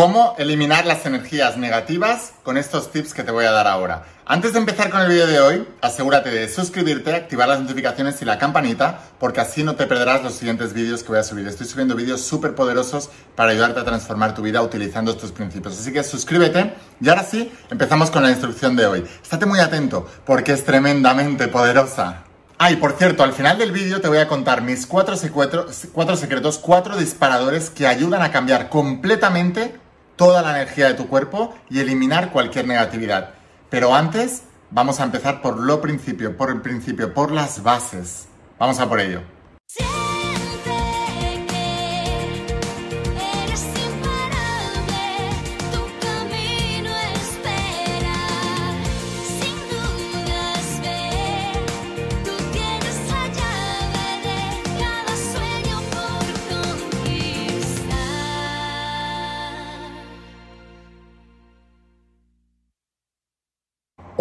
cómo eliminar las energías negativas con estos tips que te voy a dar ahora. Antes de empezar con el vídeo de hoy, asegúrate de suscribirte, activar las notificaciones y la campanita, porque así no te perderás los siguientes vídeos que voy a subir. Estoy subiendo vídeos súper poderosos para ayudarte a transformar tu vida utilizando estos principios. Así que suscríbete y ahora sí, empezamos con la instrucción de hoy. Estate muy atento, porque es tremendamente poderosa. Ah, y por cierto, al final del vídeo te voy a contar mis cuatro, cuatro secretos, cuatro disparadores que ayudan a cambiar completamente toda la energía de tu cuerpo y eliminar cualquier negatividad. Pero antes, vamos a empezar por lo principio, por el principio, por las bases. Vamos a por ello.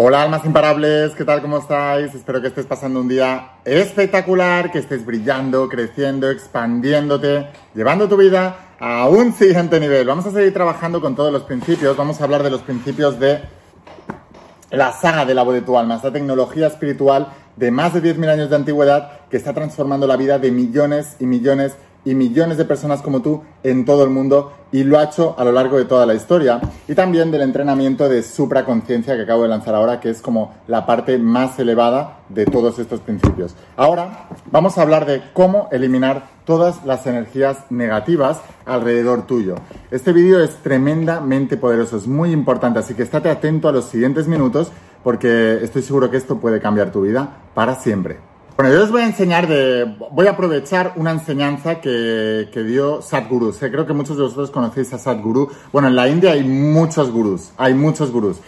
Hola almas imparables, ¿qué tal? ¿Cómo estáis? Espero que estés pasando un día espectacular, que estés brillando, creciendo, expandiéndote, llevando tu vida a un siguiente nivel. Vamos a seguir trabajando con todos los principios, vamos a hablar de los principios de la saga de la voz de tu alma, esta tecnología espiritual de más de 10.000 años de antigüedad que está transformando la vida de millones y millones de y millones de personas como tú en todo el mundo y lo ha hecho a lo largo de toda la historia. Y también del entrenamiento de supraconciencia que acabo de lanzar ahora, que es como la parte más elevada de todos estos principios. Ahora vamos a hablar de cómo eliminar todas las energías negativas alrededor tuyo. Este vídeo es tremendamente poderoso, es muy importante, así que estate atento a los siguientes minutos porque estoy seguro que esto puede cambiar tu vida para siempre. Bueno, yo les voy a enseñar de... Voy a aprovechar una enseñanza que, dio Sadhguru. Creo que muchos de vosotros conocéis a Sadhguru. Bueno, en la India hay muchos gurús, hay muchos gurús.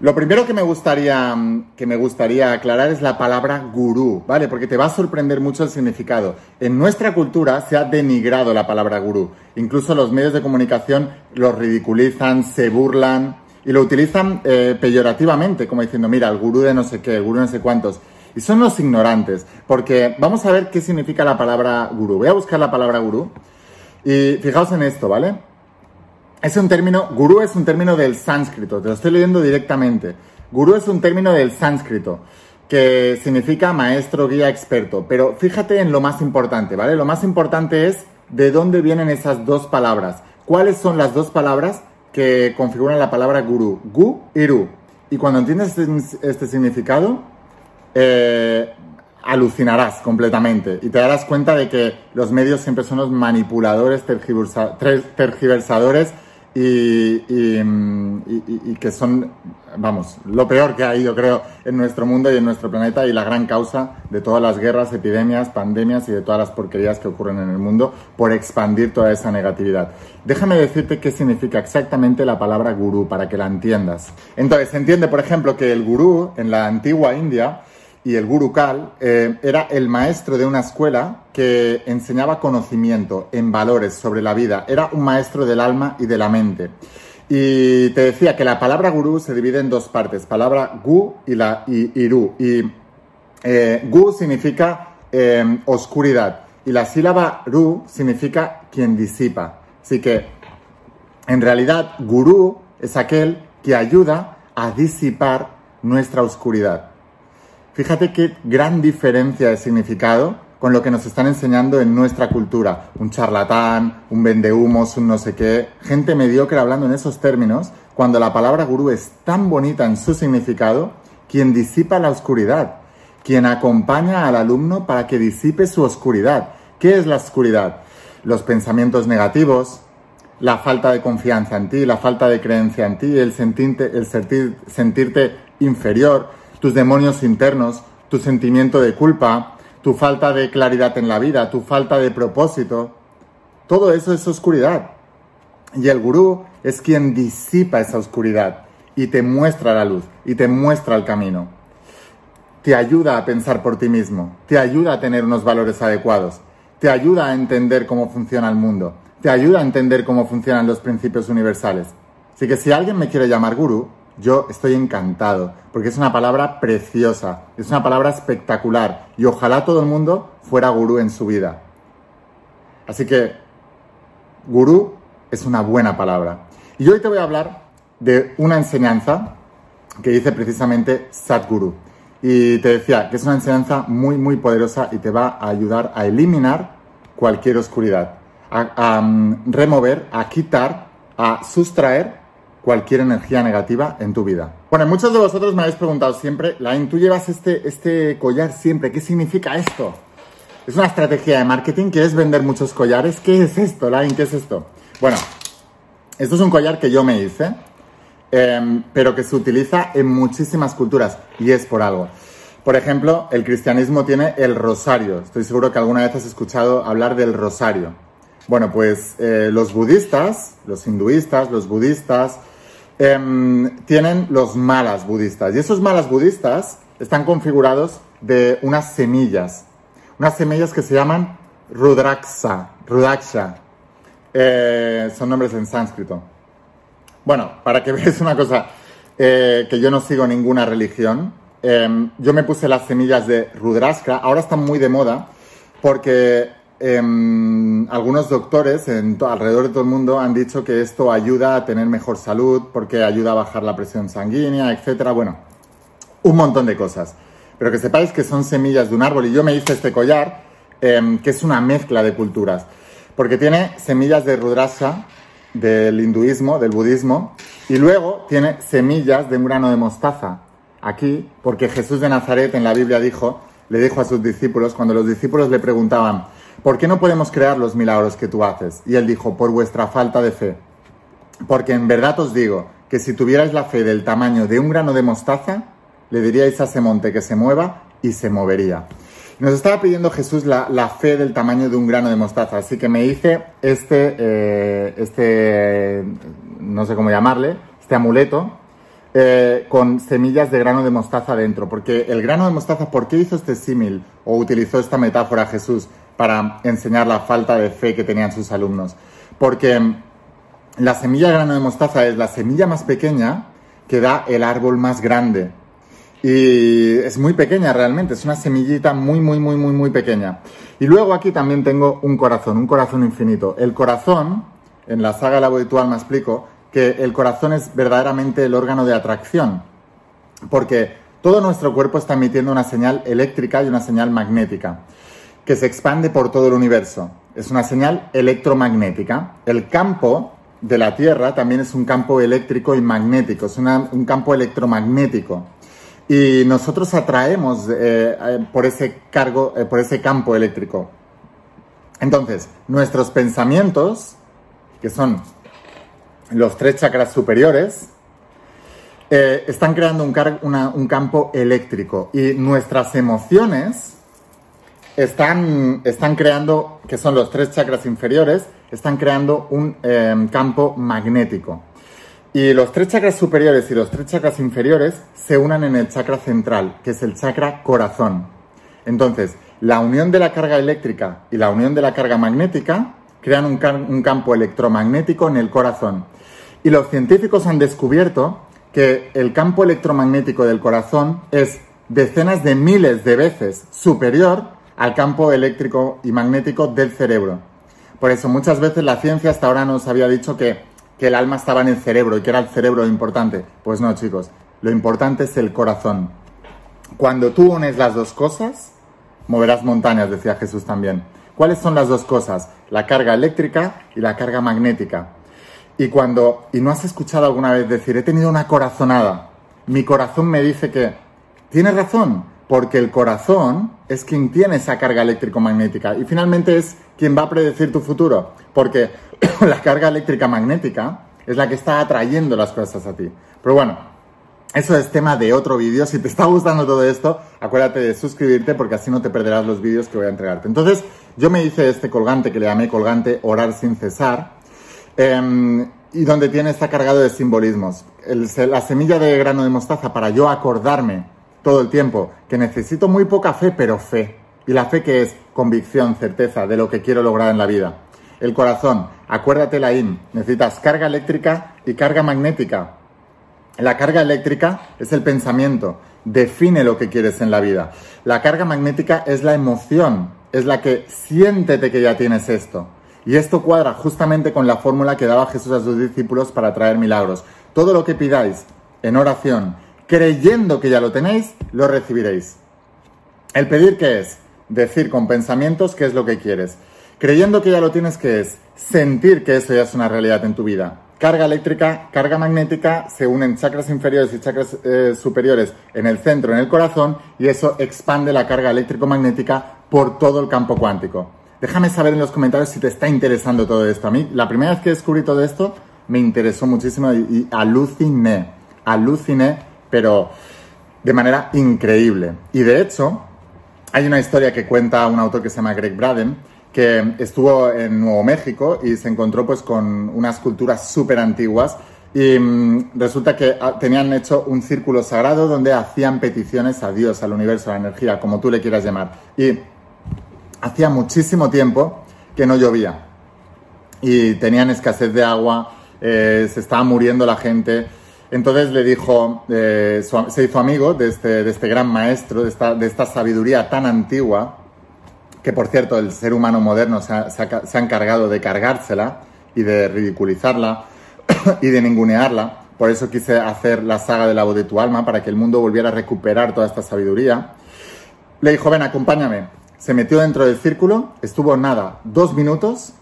Lo primero que me gustaría, que me gustaría aclarar es la palabra gurú, ¿vale? Porque te va a sorprender mucho el significado. En nuestra cultura se ha denigrado la palabra gurú. Incluso los medios de comunicación lo ridiculizan, se burlan y lo utilizan eh, peyorativamente, como diciendo, mira, el gurú de no sé qué, el gurú de no sé cuántos. Y son los ignorantes, porque vamos a ver qué significa la palabra gurú. Voy a buscar la palabra gurú y fijaos en esto, ¿vale? Es un término, gurú es un término del sánscrito, te lo estoy leyendo directamente. Gurú es un término del sánscrito que significa maestro, guía, experto. Pero fíjate en lo más importante, ¿vale? Lo más importante es de dónde vienen esas dos palabras. ¿Cuáles son las dos palabras que configuran la palabra gurú? Gu y ru. Y cuando entiendes este, este significado, eh, alucinarás completamente y te darás cuenta de que los medios siempre son los manipuladores, tergiversadores y, que son, vamos, lo peor que ha ido, creo, en nuestro mundo y en nuestro planeta y la gran causa de todas las guerras, epidemias, pandemias y de todas las porquerías que ocurren en el mundo por expandir toda esa negatividad. Déjame decirte qué significa exactamente la palabra gurú para que la entiendas. Entonces, se entiende, por ejemplo, que el gurú en la antigua India y el Gurukal eh, era el maestro de una escuela que enseñaba conocimiento en valores sobre la vida. Era un maestro del alma y de la mente. Y te decía que la palabra gurú se divide en dos partes, palabra gu y la y, iru. Y eh, gu significa eh, oscuridad y la sílaba ru significa quien disipa. Así que en realidad gurú es aquel que ayuda a disipar nuestra oscuridad. Fíjate qué gran diferencia de significado con lo que nos están enseñando en nuestra cultura. Un charlatán, un vendehumos, un no sé qué. Gente mediocre hablando en esos términos, cuando la palabra gurú es tan bonita en su significado, quien disipa la oscuridad, quien acompaña al alumno para que disipe su oscuridad. ¿Qué es la oscuridad? Los pensamientos negativos, la falta de confianza en ti, la falta de creencia en ti, el sentirte, el sentirte inferior, tus demonios internos, tu sentimiento de culpa, tu falta de claridad en la vida, tu falta de propósito. Todo eso es oscuridad. Y el gurú es quien disipa esa oscuridad y te muestra la luz y te muestra el camino. Te ayuda a pensar por ti mismo, te ayuda a tener unos valores adecuados, te ayuda a entender cómo funciona el mundo, te ayuda a entender cómo funcionan los principios universales. Así que si alguien me quiere llamar gurú, yo estoy encantado, porque es una palabra preciosa, es una palabra espectacular y ojalá todo el mundo fuera gurú en su vida. Así que, gurú es una buena palabra. Y hoy te voy a hablar de una enseñanza que dice precisamente Sadhguru. Y te decía que es una enseñanza muy, muy poderosa y te va a ayudar a eliminar cualquier oscuridad, a, mm, remover, a quitar, a sustraer cualquier energía negativa en tu vida. Bueno, muchos de vosotros me habéis preguntado siempre, Lain, tú llevas este, este collar siempre, ¿qué significa esto? Es una estrategia de marketing, ¿quieres vender muchos collares? ¿Qué es esto, Lain? ¿Qué es esto? Bueno, esto es un collar que yo me hice, em, pero que se utiliza en muchísimas culturas y es por algo. Por ejemplo, el cristianismo tiene el rosario. Estoy seguro que alguna vez has escuchado hablar del rosario. Bueno, pues eh, los budistas, los hinduistas, los budistas, em, tienen los malas budistas. Y esos malas budistas están configurados de unas semillas. Unas semillas que se llaman Rudraksha. Rudraksha. Eh, son nombres en sánscrito. Bueno, para que veas una cosa, eh, que yo no sigo ninguna religión, em, yo me puse las semillas de Rudraksha, ahora están muy de moda, porque em, algunos doctores alrededor de todo el mundo han dicho que esto ayuda a tener mejor salud, porque ayuda a bajar la presión sanguínea, etcétera. Bueno, un montón de cosas. Pero que sepáis que son semillas de un árbol y yo me hice este collar, em, que es una mezcla de culturas porque tiene semillas de Rudrasha, del hinduismo, del budismo, y luego tiene semillas de un grano de mostaza, aquí, porque Jesús de Nazaret en la Biblia dijo, le dijo a sus discípulos, cuando los discípulos le preguntaban, ¿por qué no podemos crear los milagros que tú haces? Y él dijo, por vuestra falta de fe. Porque en verdad os digo que si tuvierais la fe del tamaño de un grano de mostaza, le diríais a ese monte que se mueva y se movería. Nos estaba pidiendo Jesús la, fe del tamaño de un grano de mostaza, así que me hice este, eh, este no sé cómo llamarle, este amuleto eh, con semillas de grano de mostaza dentro, porque el grano de mostaza, ¿por qué hizo este símil o utilizó esta metáfora Jesús para enseñar la falta de fe que tenían sus alumnos? Porque la semilla de grano de mostaza es la semilla más pequeña que da el árbol más grande. Y es muy pequeña realmente, es una semillita muy, muy, muy, muy, muy pequeña. Y luego aquí también tengo un corazón, un corazón infinito. El corazón, en la saga La Habitual me explico, que el corazón es verdaderamente el órgano de atracción. Porque todo nuestro cuerpo está emitiendo una señal eléctrica y una señal magnética, que se expande por todo el universo. Es una señal electromagnética. El campo de la Tierra también es un campo eléctrico y magnético, es un campo electromagnético. Y nosotros atraemos eh, eh, por ese cargo, eh, por ese campo eléctrico. Entonces, nuestros pensamientos, que son los tres chakras superiores, están creando un, un, campo eléctrico y nuestras emociones están, están, creando, que son los tres chakras inferiores, están creando un campo magnético. Y los tres chakras superiores y los tres chakras inferiores se unan en el chakra central, que es el chakra corazón. Entonces, la unión de la carga eléctrica y la unión de la carga magnética crean un, campo electromagnético en el corazón. Y los científicos han descubierto que el campo electromagnético del corazón es decenas de miles de veces superior al campo eléctrico y magnético del cerebro. Por eso muchas veces la ciencia hasta ahora nos había dicho que que el alma estaba en el cerebro y que era el cerebro lo importante. Pues no, chicos, lo importante es el corazón. Cuando tú unes las dos cosas, moverás montañas, decía Jesús también. ¿Cuáles son las dos cosas? La carga eléctrica y la carga magnética. Y cuando, y no has escuchado alguna vez decir, he tenido una corazonada, mi corazón me dice que, tienes razón, porque el corazón es quien tiene esa carga eléctrico-magnética y finalmente es quien va a predecir tu futuro, porque la carga eléctrica magnética es la que está atrayendo las cosas a ti. Pero bueno, eso es tema de otro vídeo. Si te está gustando todo esto, acuérdate de suscribirte porque así no te perderás los vídeos que voy a entregarte. Entonces, yo me hice este colgante que le llamé colgante orar sin cesar. Em, y donde tiene está cargado de simbolismos. la semilla de grano de mostaza para yo acordarme todo el tiempo que necesito muy poca fe, pero fe. Y la fe que es convicción, certeza de lo que quiero lograr en la vida. El corazón, acuérdate la IN, necesitas carga eléctrica y carga magnética. La carga eléctrica es el pensamiento, define lo que quieres en la vida. La carga magnética es la emoción, es la que siéntete que ya tienes esto. Y esto cuadra justamente con la fórmula que daba Jesús a sus discípulos para traer milagros. Todo lo que pidáis en oración, creyendo que ya lo tenéis, lo recibiréis. El pedir qué es? Decir con pensamientos qué es lo que quieres. Creyendo que ya lo tienes, ¿qué es? Sentir que eso ya es una realidad en tu vida. Carga eléctrica, carga magnética, se unen chakras inferiores y chakras eh, superiores en el centro, en el corazón, y eso expande la carga eléctrico-magnética por todo el campo cuántico. Déjame saber en los comentarios si te está interesando todo esto. A mí, la primera vez que descubrí todo esto, me interesó muchísimo y, y aluciné, aluciné, pero de manera increíble. Y de hecho, hay una historia que cuenta un autor que se llama Greg Braden, que estuvo en Nuevo México y se encontró pues con unas culturas súper antiguas y mm, resulta que ah, tenían hecho un círculo sagrado donde hacían peticiones a Dios, al universo, a la energía, como tú le quieras llamar. Y hacía muchísimo tiempo que no llovía y tenían escasez de agua, eh, se estaba muriendo la gente. Entonces le dijo, eh, se hizo amigo de este, de este gran maestro, de esta, de esta sabiduría tan antigua, que por cierto el ser humano moderno se ha, se ha, encargado de cargársela y de ridiculizarla y de ningunearla. Por eso quise hacer la saga del la de tu alma, para que el mundo volviera a recuperar toda esta sabiduría. Le dijo, ven, acompáñame. Se metió dentro del círculo, estuvo nada, dos minutos,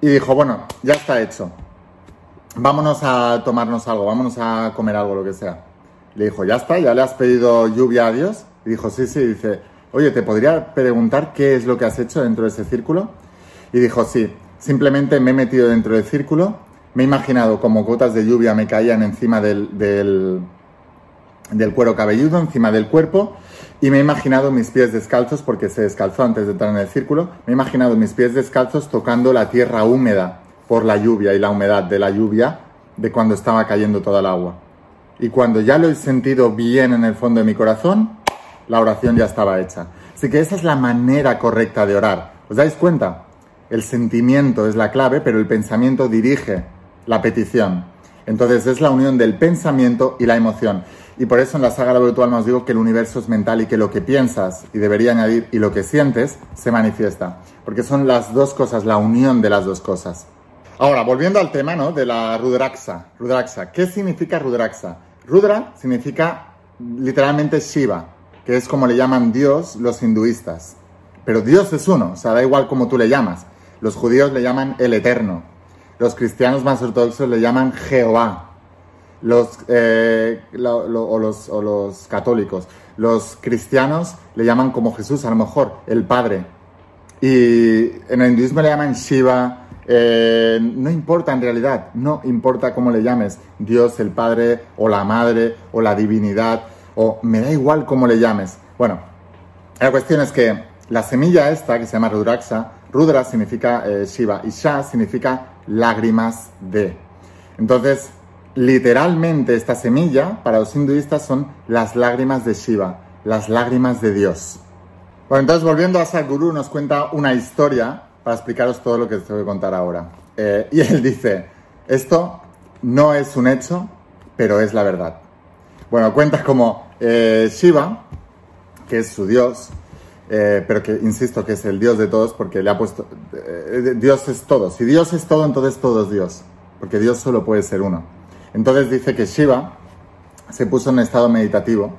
y dijo, bueno, ya está hecho. Vámonos a tomarnos algo, vámonos a comer algo, lo que sea. Le dijo, ya está, ya le has pedido lluvia a Dios. Y dijo, sí, sí, dice, oye, ¿te podría preguntar qué es lo que has hecho dentro de ese círculo? Y dijo, sí, simplemente me he metido dentro del círculo, me he imaginado como gotas de lluvia me caían encima del, del, cuero cabelludo, encima del cuerpo, y me he imaginado mis pies descalzos, porque se descalzó antes de entrar en el círculo, me he imaginado mis pies descalzos tocando la tierra húmeda por la lluvia y la humedad de la lluvia de cuando estaba cayendo toda el agua. Y cuando ya lo he sentido bien en el fondo de mi corazón, la oración ya estaba hecha. Así que esa es la manera correcta de orar. ¿Os dais cuenta? El sentimiento es la clave, pero el pensamiento dirige la petición. Entonces es la unión del pensamiento y la emoción. Y por eso en la saga virtual nos digo que el universo es mental y que lo que piensas, y debería añadir, y lo que sientes, se manifiesta. Porque son las dos cosas, la unión de las dos cosas. Ahora, volviendo al tema ¿no? de la Rudraxa. Rudraxa. ¿Qué significa Rudraxa? Rudra significa literalmente Shiva, que es como le llaman Dios los hinduistas. Pero Dios es uno, o sea, da igual como tú le llamas. Los judíos le llaman el Eterno. Los cristianos más ortodoxos le llaman Jehová. Los, eh, o, los, o los católicos. Los cristianos le llaman como Jesús, a lo mejor, el Padre. Y en el hinduismo le llaman Shiva. Eh, no importa en realidad, no importa cómo le llames, Dios, el Padre, o la Madre, o la Divinidad o me da igual cómo le llames. Bueno, la cuestión es que la semilla esta, que se llama Rudraksha, Rudra significa eh, Shiva y Shah significa lágrimas de. Entonces, literalmente esta semilla para los hinduistas son las lágrimas de Shiva, las lágrimas de Dios. Bueno, entonces volviendo a Sadhguru nos cuenta una historia para explicaros todo lo que os voy a contar ahora. Eh, y él dice, esto no es un hecho, pero es la verdad. Bueno, cuenta como eh, Shiva, que es su dios, eh, pero que insisto que es el dios de todos porque le ha puesto... Dios es todo. Si Dios es todo, entonces todo es Dios, porque Dios solo puede ser uno. Entonces dice que Shiva se puso en estado meditativo,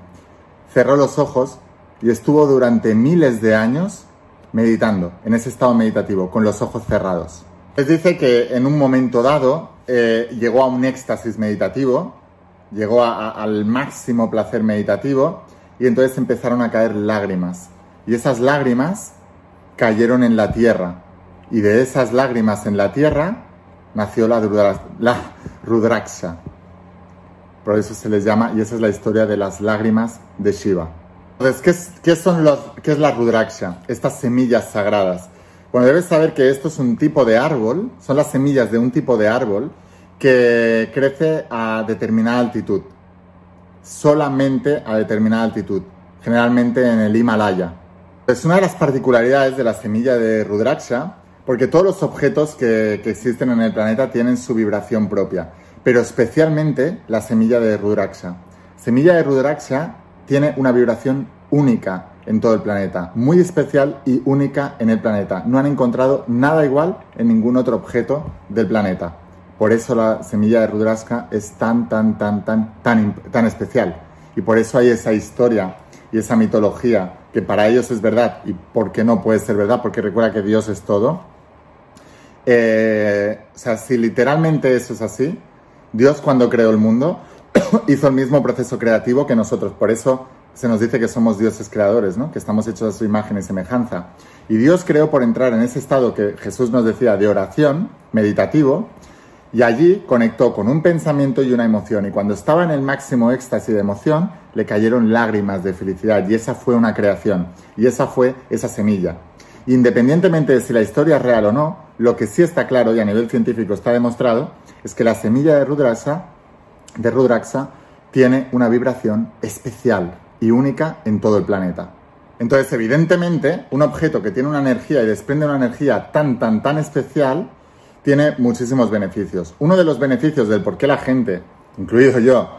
cerró los ojos y estuvo durante miles de años meditando, en ese estado meditativo, con los ojos cerrados. Les dice que en un momento dado llegó a un éxtasis meditativo llegó al máximo placer meditativo y entonces empezaron a caer lágrimas. Y esas lágrimas cayeron en la tierra. Y de esas lágrimas en la tierra nació la, la Rudraksha. Por eso se les llama, y esa es la historia de las lágrimas de Shiva. Entonces, ¿qué, son los, ¿qué es la Rudraksha? Estas semillas sagradas. Bueno, debes saber que esto es un tipo de árbol, son las semillas de un tipo de árbol que crece a determinada altitud, solamente a determinada altitud, generalmente en el Himalaya. Es una de las particularidades de la semilla de Rudraksha, porque todos los objetos que, existen en el planeta tienen su vibración propia, pero especialmente la semilla de Rudraksha. Semilla de Rudraksha tiene una vibración única en todo el planeta, muy especial y única en el planeta. No han encontrado nada igual en ningún otro objeto del planeta. Por eso la semilla de Rudraska es tan, tan, tan, tan, tan, tan especial. Y por eso hay esa historia y esa mitología que para ellos es verdad. ¿Y por qué no puede ser verdad? Porque recuerda que Dios es todo. Eh, o sea, si literalmente eso es así, Dios cuando creó el mundo hizo el mismo proceso creativo que nosotros. Por eso se nos dice que somos dioses creadores, ¿no? que estamos hechos a su imagen y semejanza. Y Dios creó por entrar en ese estado que Jesús nos decía de oración, meditativo, y allí conectó con un pensamiento y una emoción. Y cuando estaba en el máximo éxtasis de emoción, le cayeron lágrimas de felicidad. Y esa fue una creación. Y esa fue esa semilla. Independientemente de si la historia es real o no, lo que sí está claro y a nivel científico está demostrado es que la semilla de Rudraxa, de Rudraxa tiene una vibración especial y única en todo el planeta. Entonces, evidentemente, un objeto que tiene una energía y desprende una energía tan, tan, tan especial, tiene muchísimos beneficios. Uno de los beneficios del por qué la gente, incluido yo,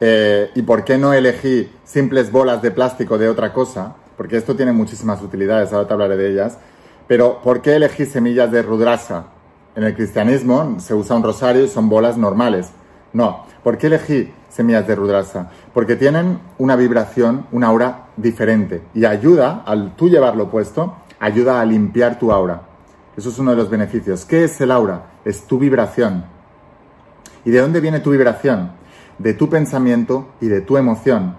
eh, y por qué no elegí simples bolas de plástico de otra cosa, porque esto tiene muchísimas utilidades, ahora te hablaré de ellas, pero ¿por qué elegí semillas de rudrasa? En el cristianismo se usa un rosario y son bolas normales. No, ¿por qué elegí semillas de rudrasa? Porque tienen una vibración, una aura diferente y ayuda, al tú llevarlo puesto, ayuda a limpiar tu aura. Eso es uno de los beneficios. ¿Qué es el aura? Es tu vibración. ¿Y de dónde viene tu vibración? De tu pensamiento y de tu emoción.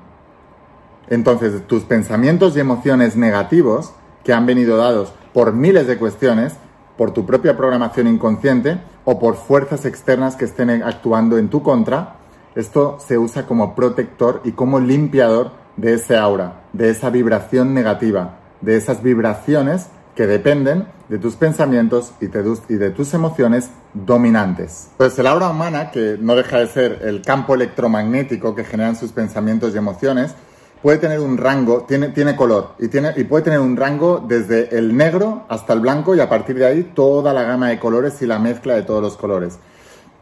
Entonces, tus pensamientos y emociones negativos, que han venido dados por miles de cuestiones, por tu propia programación inconsciente o por fuerzas externas que estén actuando en tu contra, esto se usa como protector y como limpiador de ese aura, de esa vibración negativa, de esas vibraciones que dependen de tus pensamientos y de, tus emociones dominantes. Pues el aura humana, que no deja de ser el campo electromagnético que generan sus pensamientos y emociones, puede tener un rango, tiene, tiene color y, tiene, y puede tener un rango desde el negro hasta el blanco y a partir de ahí toda la gama de colores y la mezcla de todos los colores.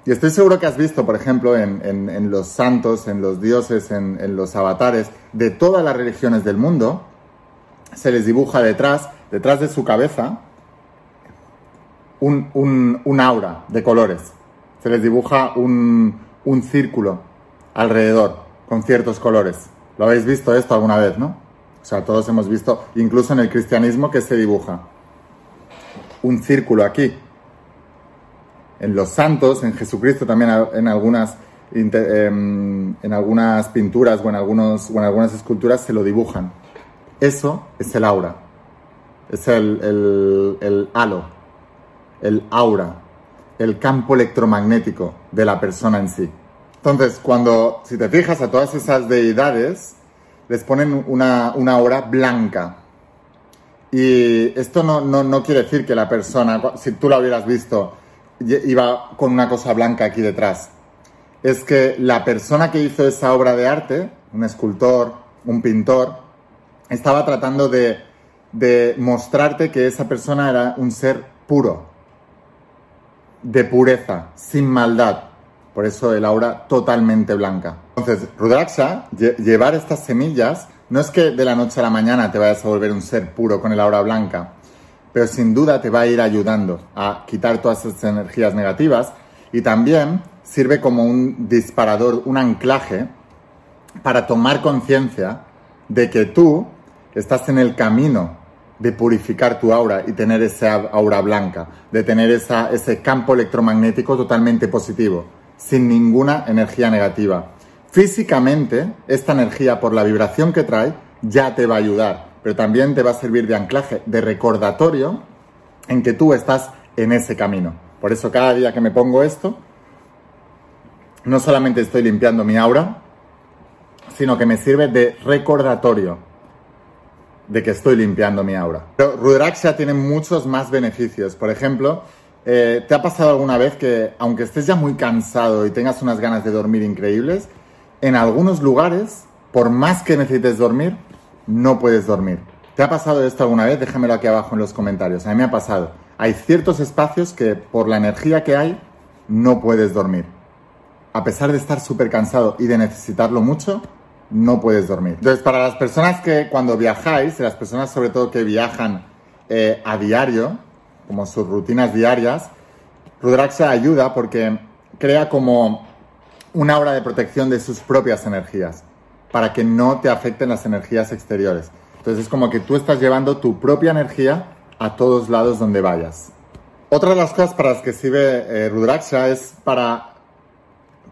Y estoy seguro que has visto, por ejemplo, en, los santos, en los dioses, en, en los avatares de todas las religiones del mundo, se les dibuja detrás detrás de su cabeza un, aura de colores. Se les dibuja un, un círculo alrededor con ciertos colores. ¿Lo habéis visto esto alguna vez, no? O sea, todos hemos visto, incluso en el cristianismo, que se dibuja un círculo aquí. En los santos, en Jesucristo también en algunas, em, en algunas pinturas o en, algunos, o en algunas esculturas se lo dibujan. Eso es el aura es el, halo, el aura, el campo electromagnético de la persona en sí. Entonces, cuando, si te fijas a todas esas deidades, les ponen una, una aura blanca. Y esto no, no, quiere decir que la persona, si tú la hubieras visto, iba con una cosa blanca aquí detrás. Es que la persona que hizo esa obra de arte, un escultor, un pintor, estaba tratando de de mostrarte que esa persona era un ser puro, de pureza, sin maldad. Por eso el aura totalmente blanca. Entonces, Rudraksha, llevar estas semillas, no es que de la noche a la mañana te vayas a volver un ser puro con el aura blanca, pero sin duda te va a ir ayudando a quitar todas esas energías negativas y también sirve como un disparador, un anclaje para tomar conciencia de que tú estás en el camino de purificar tu aura y tener esa aura blanca, de tener ese campo electromagnético totalmente positivo, sin ninguna energía negativa. Físicamente, esta energía, por la vibración que trae, ya te va a ayudar, pero también te va a servir de anclaje, de recordatorio en que tú estás en ese camino. Por eso cada día que me pongo esto, no solamente estoy limpiando mi aura, sino que me sirve de recordatorio de que estoy limpiando mi aura. Pero Rudraksha tiene muchos más beneficios. Por ejemplo, eh, ¿te ha pasado alguna vez que, aunque estés ya muy cansado y tengas unas ganas de dormir increíbles, en algunos lugares, por más que necesites dormir, no puedes dormir? ¿Te ha pasado esto alguna vez? Déjamelo aquí abajo en los comentarios. A mí me ha pasado. Hay ciertos espacios que, por la energía que hay, no puedes dormir. A pesar de estar súper cansado y de necesitarlo mucho, no puedes dormir. Entonces, para las personas que cuando viajáis, las personas sobre todo que viajan eh, a diario, como sus rutinas diarias, Rudraksha ayuda porque crea como una hora de protección de sus propias energías, para que no te afecten las energías exteriores. Entonces es como que tú estás llevando tu propia energía a todos lados donde vayas. Otra de las cosas para las que sirve eh, Rudraksha es para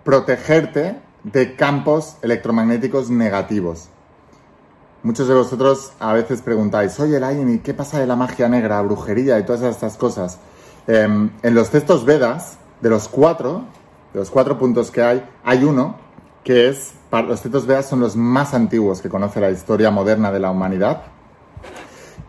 protegerte de campos electromagnéticos negativos. Muchos de vosotros a veces preguntáis, oye, Lain, ¿y qué pasa de la magia negra, brujería y todas estas cosas? Em, en los textos Vedas, de los cuatro, de los cuatro puntos que hay, hay uno que es, los textos Vedas son los más antiguos que conoce la historia moderna de la humanidad,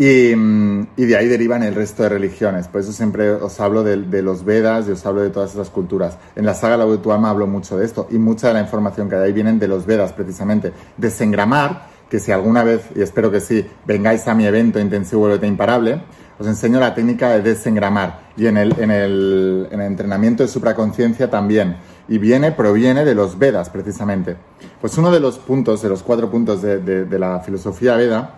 y, de ahí derivan el resto de religiones. Por eso siempre os hablo de, los Vedas y os hablo de todas esas culturas. En la saga La de alma hablo mucho de esto y mucha de la información que hay ahí vienen de los Vedas precisamente. Desengramar, que si alguna vez, y espero que sí, vengáis a mi evento intensivo Vuelvete Imparable, os enseño la técnica de desengramar y en el, en el, en el entrenamiento de supraconciencia también. Y viene, proviene de los Vedas precisamente. Pues uno de los puntos, de los cuatro puntos de, de la filosofía Veda,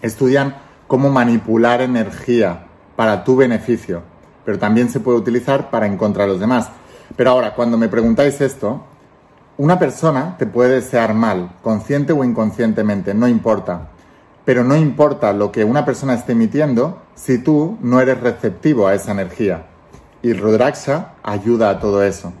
estudian cómo manipular energía para tu beneficio, pero también se puede utilizar para encontrar a los demás. Pero ahora, cuando me preguntáis esto, una persona te puede desear mal, consciente o inconscientemente, no importa. Pero no importa lo que una persona esté emitiendo si tú no eres receptivo a esa energía. Y Rudraksha ayuda a todo eso.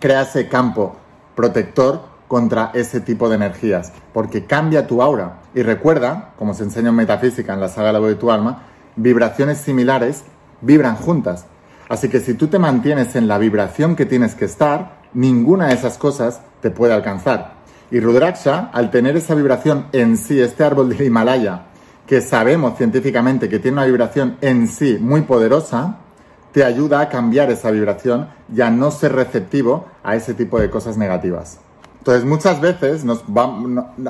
Crea ese campo protector contra ese tipo de energías, porque cambia tu aura. Y recuerda, como se enseña en metafísica en la saga La voz de tu alma, vibraciones similares vibran juntas. Así que si tú te mantienes en la vibración que tienes que estar, ninguna de esas cosas te puede alcanzar. Y Rudraksha, al tener esa vibración en sí, este árbol del Himalaya, que sabemos científicamente que tiene una vibración en sí muy poderosa, te ayuda a cambiar esa vibración y a no ser receptivo a ese tipo de cosas negativas. Entonces muchas veces, nos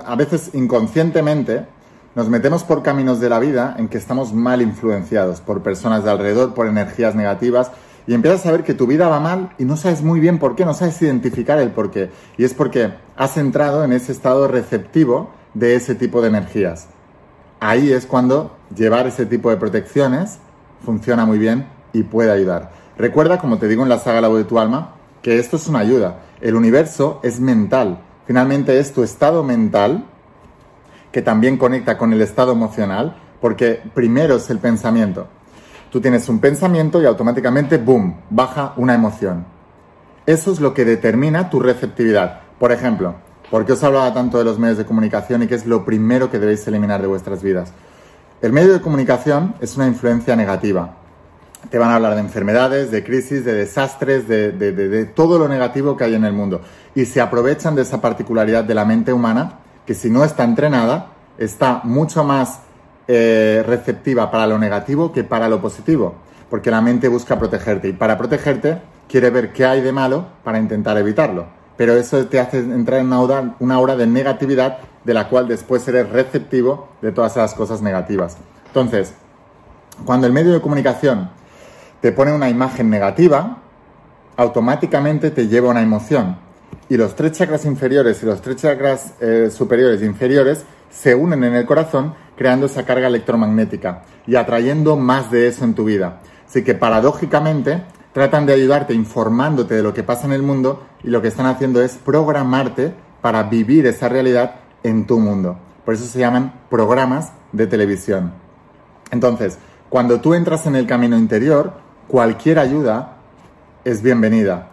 a veces inconscientemente, nos metemos por caminos de la vida en que estamos mal influenciados por personas de alrededor, por energías negativas, y empiezas a ver que tu vida va mal y no sabes muy bien por qué, no sabes identificar el por qué. Y es porque has entrado en ese estado receptivo de ese tipo de energías. Ahí es cuando llevar ese tipo de protecciones funciona muy bien y puede ayudar. Recuerda, como te digo en la saga La voz de tu alma, que esto es una ayuda. El universo es mental. Finalmente es tu estado mental que también conecta con el estado emocional, porque primero es el pensamiento. Tú tienes un pensamiento y automáticamente, ¡boom!, baja una emoción. Eso es lo que determina tu receptividad. Por ejemplo, ¿por qué os hablaba tanto de los medios de comunicación y qué es lo primero que debéis eliminar de vuestras vidas? El medio de comunicación es una influencia negativa te van a hablar de enfermedades, de crisis, de desastres, de, todo lo negativo que hay en el mundo. Y se aprovechan de esa particularidad de la mente humana, que si no está entrenada, está mucho más eh, receptiva para lo negativo que para lo positivo, porque la mente busca protegerte y para protegerte quiere ver qué hay de malo para intentar evitarlo. Pero eso te hace entrar en una hora, de negatividad de la cual después eres receptivo de todas esas cosas negativas. Entonces, cuando el medio de comunicación te pone una imagen negativa, automáticamente te lleva una emoción. Y los tres chakras inferiores y los tres chakras eh, superiores e inferiores se unen en el corazón creando esa carga electromagnética y atrayendo más de eso en tu vida. Así que paradójicamente tratan de ayudarte informándote de lo que pasa en el mundo y lo que están haciendo es programarte para vivir esa realidad en tu mundo. Por eso se llaman programas de televisión. Entonces, cuando tú entras en el camino interior, cualquier ayuda es bienvenida.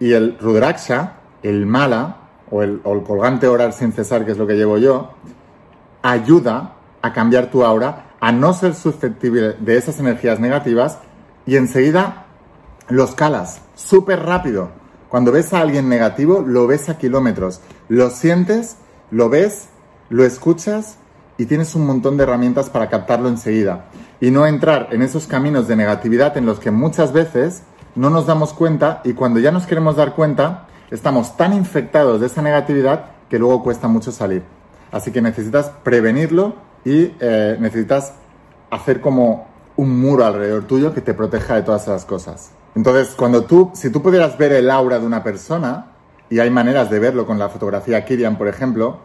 Y el Rudraksha, el mala, o el, colgante oral sin cesar, que es lo que llevo yo, ayuda a cambiar tu aura, a no ser susceptible de esas energías negativas y enseguida los calas súper rápido. Cuando ves a alguien negativo, lo ves a kilómetros. Lo sientes, lo ves, lo escuchas y tienes un montón de herramientas para captarlo enseguida y no entrar en esos caminos de negatividad en los que muchas veces no nos damos cuenta y cuando ya nos queremos dar cuenta estamos tan infectados de esa negatividad que luego cuesta mucho salir. Así que necesitas prevenirlo y eh, necesitas hacer como un muro alrededor tuyo que te proteja de todas esas cosas. Entonces, cuando tú, si tú pudieras ver el aura de una persona, y hay maneras de verlo con la fotografía Kirian, por ejemplo,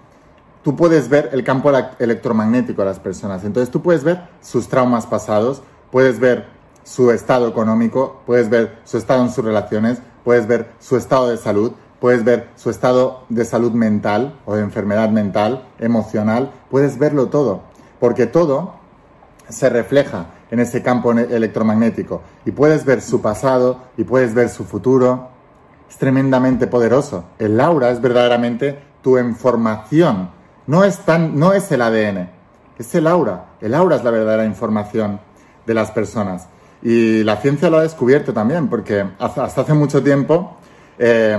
tú puedes ver el campo electromagnético de las personas. Entonces tú puedes ver sus traumas pasados, puedes ver su estado económico, puedes ver su estado en sus relaciones, puedes ver su estado de salud, puedes ver su estado de salud mental o de enfermedad mental, emocional, puedes verlo todo, porque todo se refleja en ese campo electromagnético y puedes ver su pasado y puedes ver su futuro. Es tremendamente poderoso. El aura es verdaderamente tu información. No es, tan, no es el ADN, es el aura. El aura es la verdadera información de las personas. Y la ciencia lo ha descubierto también, porque hasta hace mucho tiempo, eh,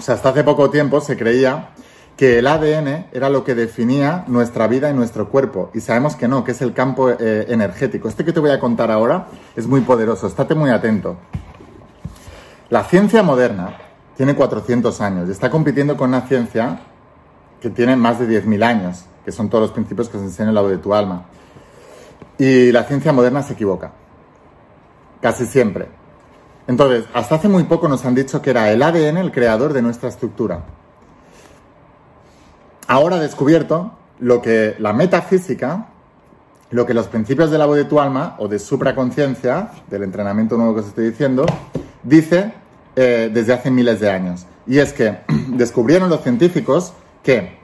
o sea, hasta hace poco tiempo se creía que el ADN era lo que definía nuestra vida y nuestro cuerpo. Y sabemos que no, que es el campo eh, energético. Este que te voy a contar ahora es muy poderoso, estate muy atento. La ciencia moderna tiene 400 años y está compitiendo con una ciencia que tiene más de 10.000 años, que son todos los principios que se enseñan en la voz de tu alma. Y la ciencia moderna se equivoca casi siempre. Entonces, hasta hace muy poco nos han dicho que era el ADN el creador de nuestra estructura. Ahora he descubierto lo que la metafísica, lo que los principios de la voz de tu alma o de supraconciencia, del entrenamiento nuevo que os estoy diciendo, dice eh, desde hace miles de años. Y es que descubrieron los científicos que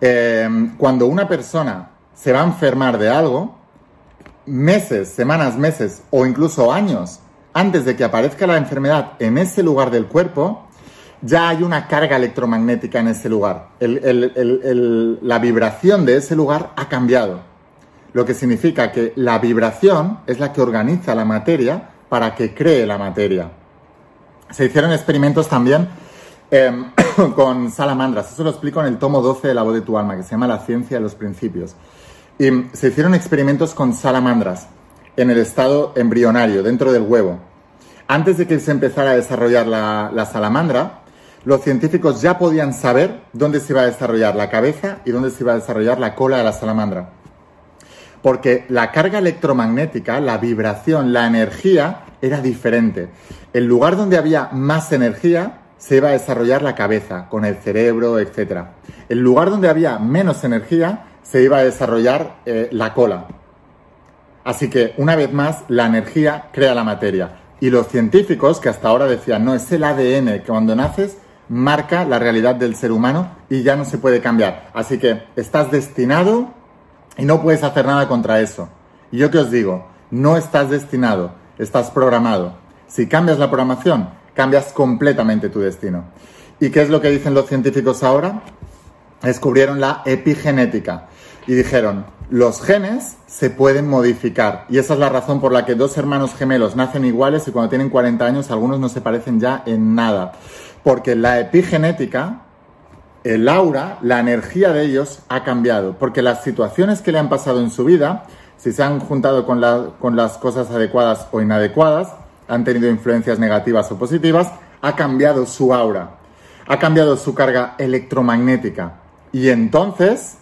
eh, cuando una persona se va a enfermar de algo, meses, semanas, meses o incluso años antes de que aparezca la enfermedad en ese lugar del cuerpo, ya hay una carga electromagnética en ese lugar. la vibración de ese lugar ha cambiado. Lo que significa que la vibración es la que organiza la materia para que cree la materia. Se hicieron experimentos también em, con salamandras. Eso lo explico en el tomo 12 de La voz de tu alma, que se llama La ciencia de los principios. Y se hicieron experimentos con salamandras en el estado embrionario, dentro del huevo. Antes de que se empezara a desarrollar la, salamandra, los científicos ya podían saber dónde se iba a desarrollar la cabeza y dónde se iba a desarrollar la cola de la salamandra. Porque la carga electromagnética, la vibración, la energía era diferente. El lugar donde había más energía se iba a desarrollar la cabeza, con el cerebro, etc. El lugar donde había menos energía se iba a desarrollar eh, la cola. Así que, una vez más, la energía crea la materia. Y los científicos que hasta ahora decían, no, es el ADN que cuando naces marca la realidad del ser humano y ya no se puede cambiar. Así que estás destinado y no puedes hacer nada contra eso. Yo que os digo, no estás destinado, estás programado. Si cambias la programación, cambias completamente tu destino. ¿Y qué es lo que dicen los científicos ahora? Descubrieron la epigenética y dijeron, los genes se pueden modificar. Y esa es la razón por la que dos hermanos gemelos nacen iguales y cuando tienen 40 años algunos no se parecen ya en nada. Porque la epigenética, el aura, la energía de ellos ha cambiado. Porque las situaciones que le han pasado en su vida, si se han juntado con, con las cosas adecuadas o inadecuadas, han tenido influencias negativas o positivas, ha cambiado su aura, ha cambiado su carga electromagnética. Y entonces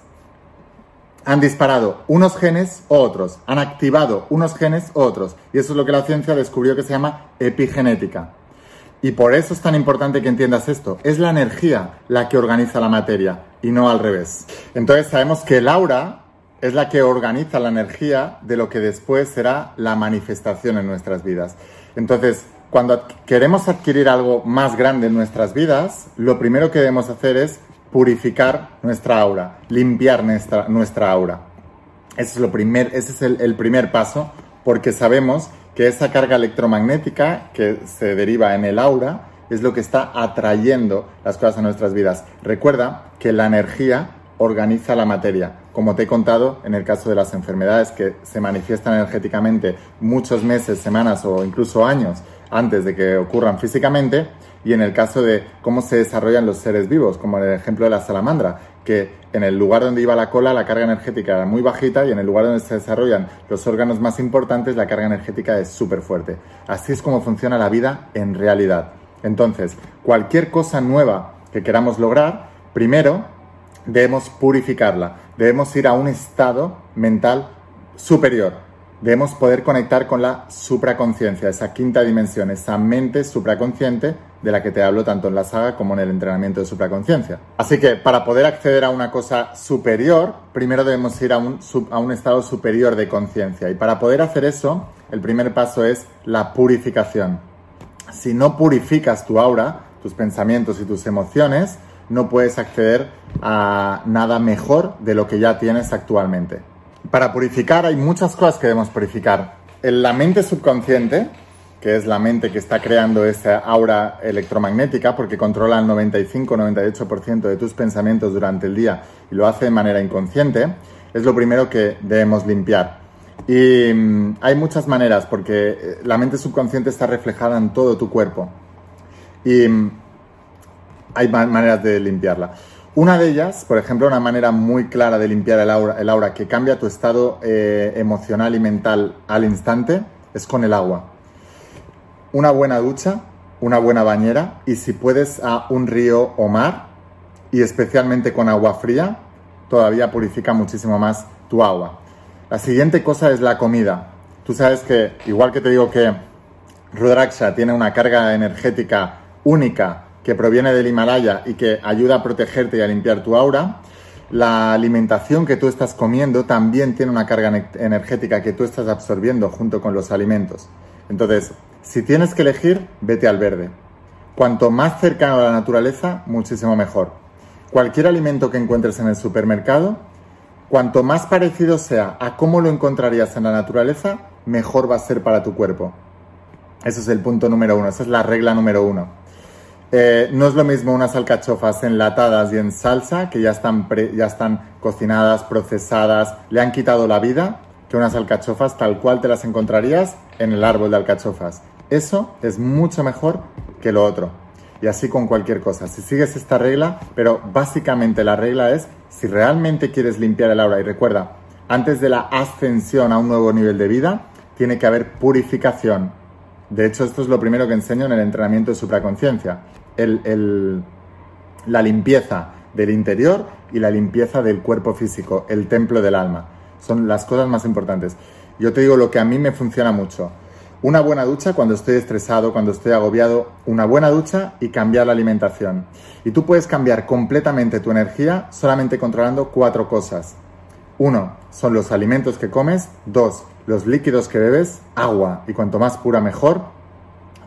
han disparado unos genes o otros, han activado unos genes u otros. Y eso es lo que la ciencia descubrió que se llama epigenética. Y por eso es tan importante que entiendas esto. Es la energía la que organiza la materia y no al revés. Entonces sabemos que el aura es la que organiza la energía de lo que después será la manifestación en nuestras vidas. Entonces, cuando queremos adquirir algo más grande en nuestras vidas, lo primero que debemos hacer es purificar nuestra aura, limpiar nuestra, nuestra aura. Ese es, lo primer, ese es el, primer paso porque sabemos que esa carga electromagnética que se deriva en el aura es lo que está atrayendo las cosas a nuestras vidas. Recuerda que la energía organiza la materia. Como te he contado, en el caso de las enfermedades que se manifiestan energéticamente muchos meses, semanas o incluso años antes de que ocurran físicamente, y en el caso de cómo se desarrollan los seres vivos, como en el ejemplo de la salamandra, que en el lugar donde iba la cola la carga energética era muy bajita y en el lugar donde se desarrollan los órganos más importantes la carga energética es súper fuerte. Así es como funciona la vida en realidad. Entonces, cualquier cosa nueva que queramos lograr, primero debemos purificarla, debemos ir a un estado mental superior, debemos poder conectar con la supraconciencia, esa quinta dimensión, esa mente supraconsciente de la que te hablo tanto en la saga como en el entrenamiento de supraconciencia. Así que para poder acceder a una cosa superior, primero debemos ir a un, a un estado superior de conciencia. Y para poder hacer eso, el primer paso es la purificación. Si no purificas tu aura, tus pensamientos y tus emociones, no puedes acceder a nada mejor de lo que ya tienes actualmente. Para purificar hay muchas cosas que debemos purificar. En la mente subconsciente, que es la mente que está creando esa aura electromagnética, porque controla el 95-98% de tus pensamientos durante el día y lo hace de manera inconsciente, es lo primero que debemos limpiar. Y mm, hay muchas maneras, porque eh, la mente subconsciente está reflejada en todo tu cuerpo. Y mm, hay maneras de limpiarla. Una de ellas, por ejemplo, una manera muy clara de limpiar el aura, el aura que cambia tu estado eh, emocional y mental al instante, es con el agua. Una buena ducha, una buena bañera y si puedes a un río o mar, y especialmente con agua fría, todavía purifica muchísimo más tu agua. La siguiente cosa es la comida. Tú sabes que, igual que te digo que Rudraksha tiene una carga energética única que proviene del Himalaya y que ayuda a protegerte y a limpiar tu aura, la alimentación que tú estás comiendo también tiene una carga energética que tú estás absorbiendo junto con los alimentos. Entonces, si tienes que elegir, vete al verde. Cuanto más cercano a la naturaleza, muchísimo mejor. Cualquier alimento que encuentres en el supermercado, cuanto más parecido sea a cómo lo encontrarías en la naturaleza, mejor va a ser para tu cuerpo. Ese es el punto número uno, esa es la regla número uno. Eh, no es lo mismo unas alcachofas enlatadas y en salsa, que ya están, ya están cocinadas, procesadas, le han quitado la vida, que unas alcachofas tal cual te las encontrarías en el árbol de alcachofas. Eso es mucho mejor que lo otro. Y así con cualquier cosa. Si sigues esta regla, pero básicamente la regla es, si realmente quieres limpiar el aura, y recuerda, antes de la ascensión a un nuevo nivel de vida, tiene que haber purificación. De hecho, esto es lo primero que enseño en el entrenamiento de supraconciencia la limpieza del interior y la limpieza del cuerpo físico, el templo del alma. Son las cosas más importantes. Yo te digo lo que a mí me funciona mucho. Una buena ducha cuando estoy estresado, cuando estoy agobiado, una buena ducha y cambiar la alimentación. Y tú puedes cambiar completamente tu energía solamente controlando cuatro cosas. Uno, son los alimentos que comes. Dos, los líquidos que bebes. Agua, y cuanto más pura mejor.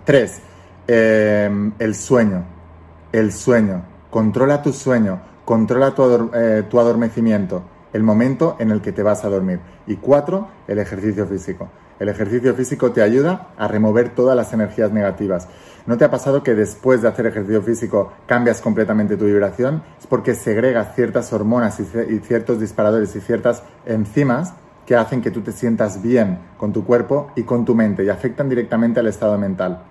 Tres, Em, el sueño. El sueño. Controla tu sueño. Controla tu, eh, tu adormecimiento. El momento en el que te vas a dormir. Y cuatro, el ejercicio físico. El ejercicio físico te ayuda a remover todas las energías negativas. ¿No te ha pasado que después de hacer ejercicio físico cambias completamente tu vibración? Es porque segregas ciertas hormonas y, ciertos disparadores y ciertas enzimas que hacen que tú te sientas bien con tu cuerpo y con tu mente y afectan directamente al estado mental.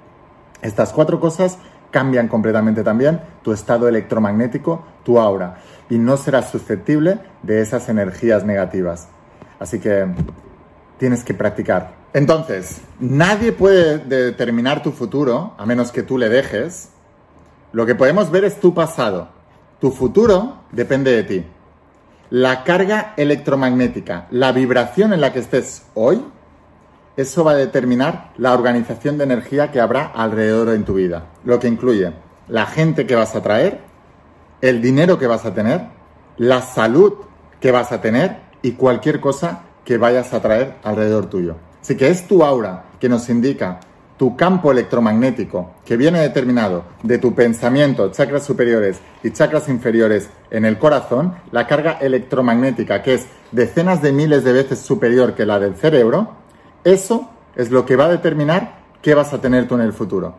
Estas cuatro cosas cambian completamente también tu estado electromagnético, tu aura, y no serás susceptible de esas energías negativas. Así que tienes que practicar. Entonces, nadie puede determinar tu futuro a menos que tú le dejes. Lo que podemos ver es tu pasado. Tu futuro depende de ti. La carga electromagnética, la vibración en la que estés hoy, eso va a determinar la organización de energía que habrá alrededor en tu vida, lo que incluye la gente que vas a traer, el dinero que vas a tener, la salud que vas a tener y cualquier cosa que vayas a traer alrededor tuyo. Así que es tu aura que nos indica tu campo electromagnético que viene determinado de tu pensamiento, chakras superiores y chakras inferiores en el corazón, la carga electromagnética que es decenas de miles de veces superior que la del cerebro, eso es lo que va a determinar qué vas a tener tú en el futuro.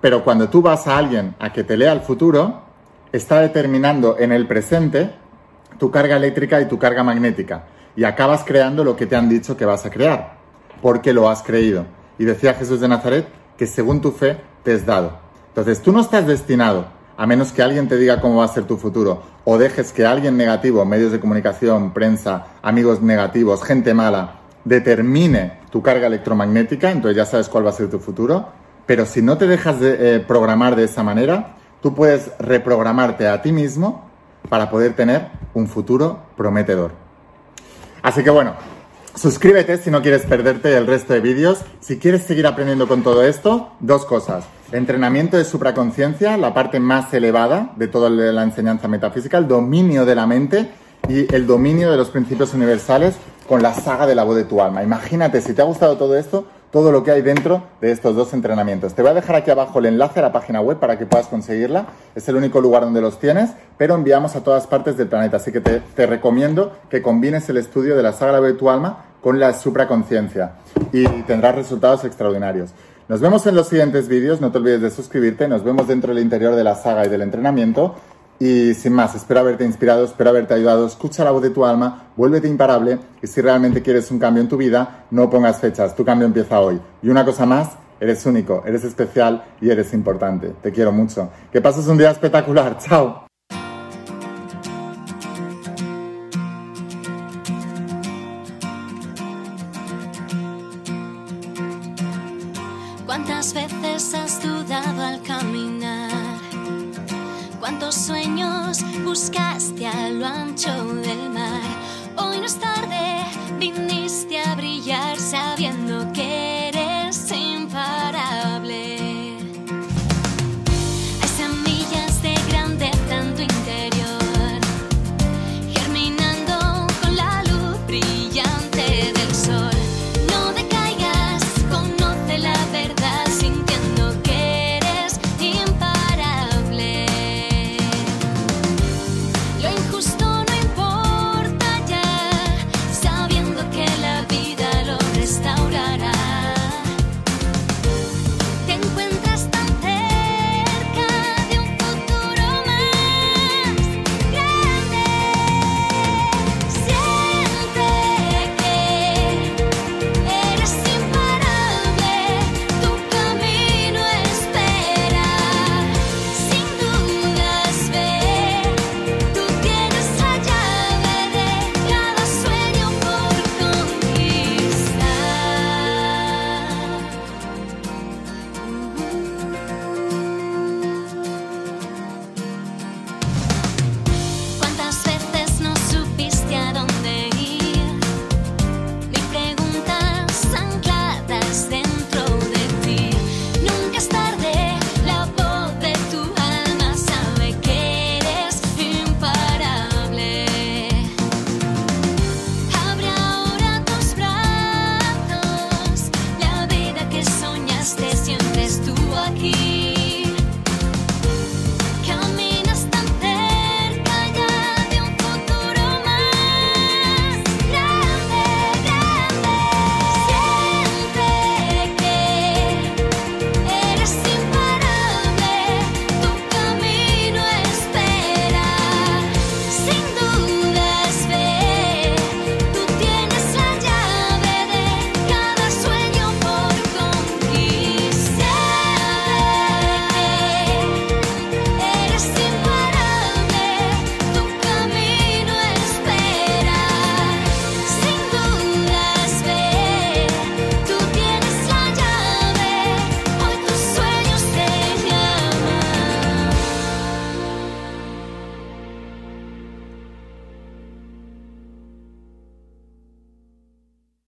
Pero cuando tú vas a alguien a que te lea el futuro, está determinando en el presente tu carga eléctrica y tu carga magnética. Y acabas creando lo que te han dicho que vas a crear, porque lo has creído. Y decía Jesús de Nazaret que según tu fe te es dado. Entonces tú no estás destinado, a menos que alguien te diga cómo va a ser tu futuro, o dejes que alguien negativo, medios de comunicación, prensa, amigos negativos, gente mala, determine tu carga electromagnética, entonces ya sabes cuál va a ser tu futuro, pero si no te dejas de, eh, programar de esa manera, tú puedes reprogramarte a ti mismo para poder tener un futuro prometedor. Así que bueno, Suscríbete si no quieres perderte el resto de vídeos. Si quieres seguir aprendiendo con todo esto, dos cosas. Entrenamiento de supraconciencia, la parte más elevada de toda la enseñanza metafísica, el dominio de la mente y el dominio de los principios universales con la saga de la voz de tu alma. Imagínate, si te ha gustado todo esto, todo lo que hay dentro de estos dos entrenamientos. Te voy a dejar aquí abajo el enlace a la página web para que puedas conseguirla. Es el único lugar donde los tienes, pero enviamos a todas partes del planeta. Así que te, recomiendo que combines el estudio de la saga de tu alma con la supraconciencia y tendrás resultados extraordinarios. Nos vemos en los siguientes vídeos, no te olvides de suscribirte, nos vemos dentro del interior de la saga y del entrenamiento y sin más, espero haberte inspirado, espero haberte ayudado. Escucha la voz de tu alma, vuélvete imparable y si realmente quieres un cambio en tu vida, no pongas fechas, tu cambio empieza hoy. Y una cosa más, eres único, eres especial y eres importante. Te quiero mucho. Que pases un día espectacular. Chao.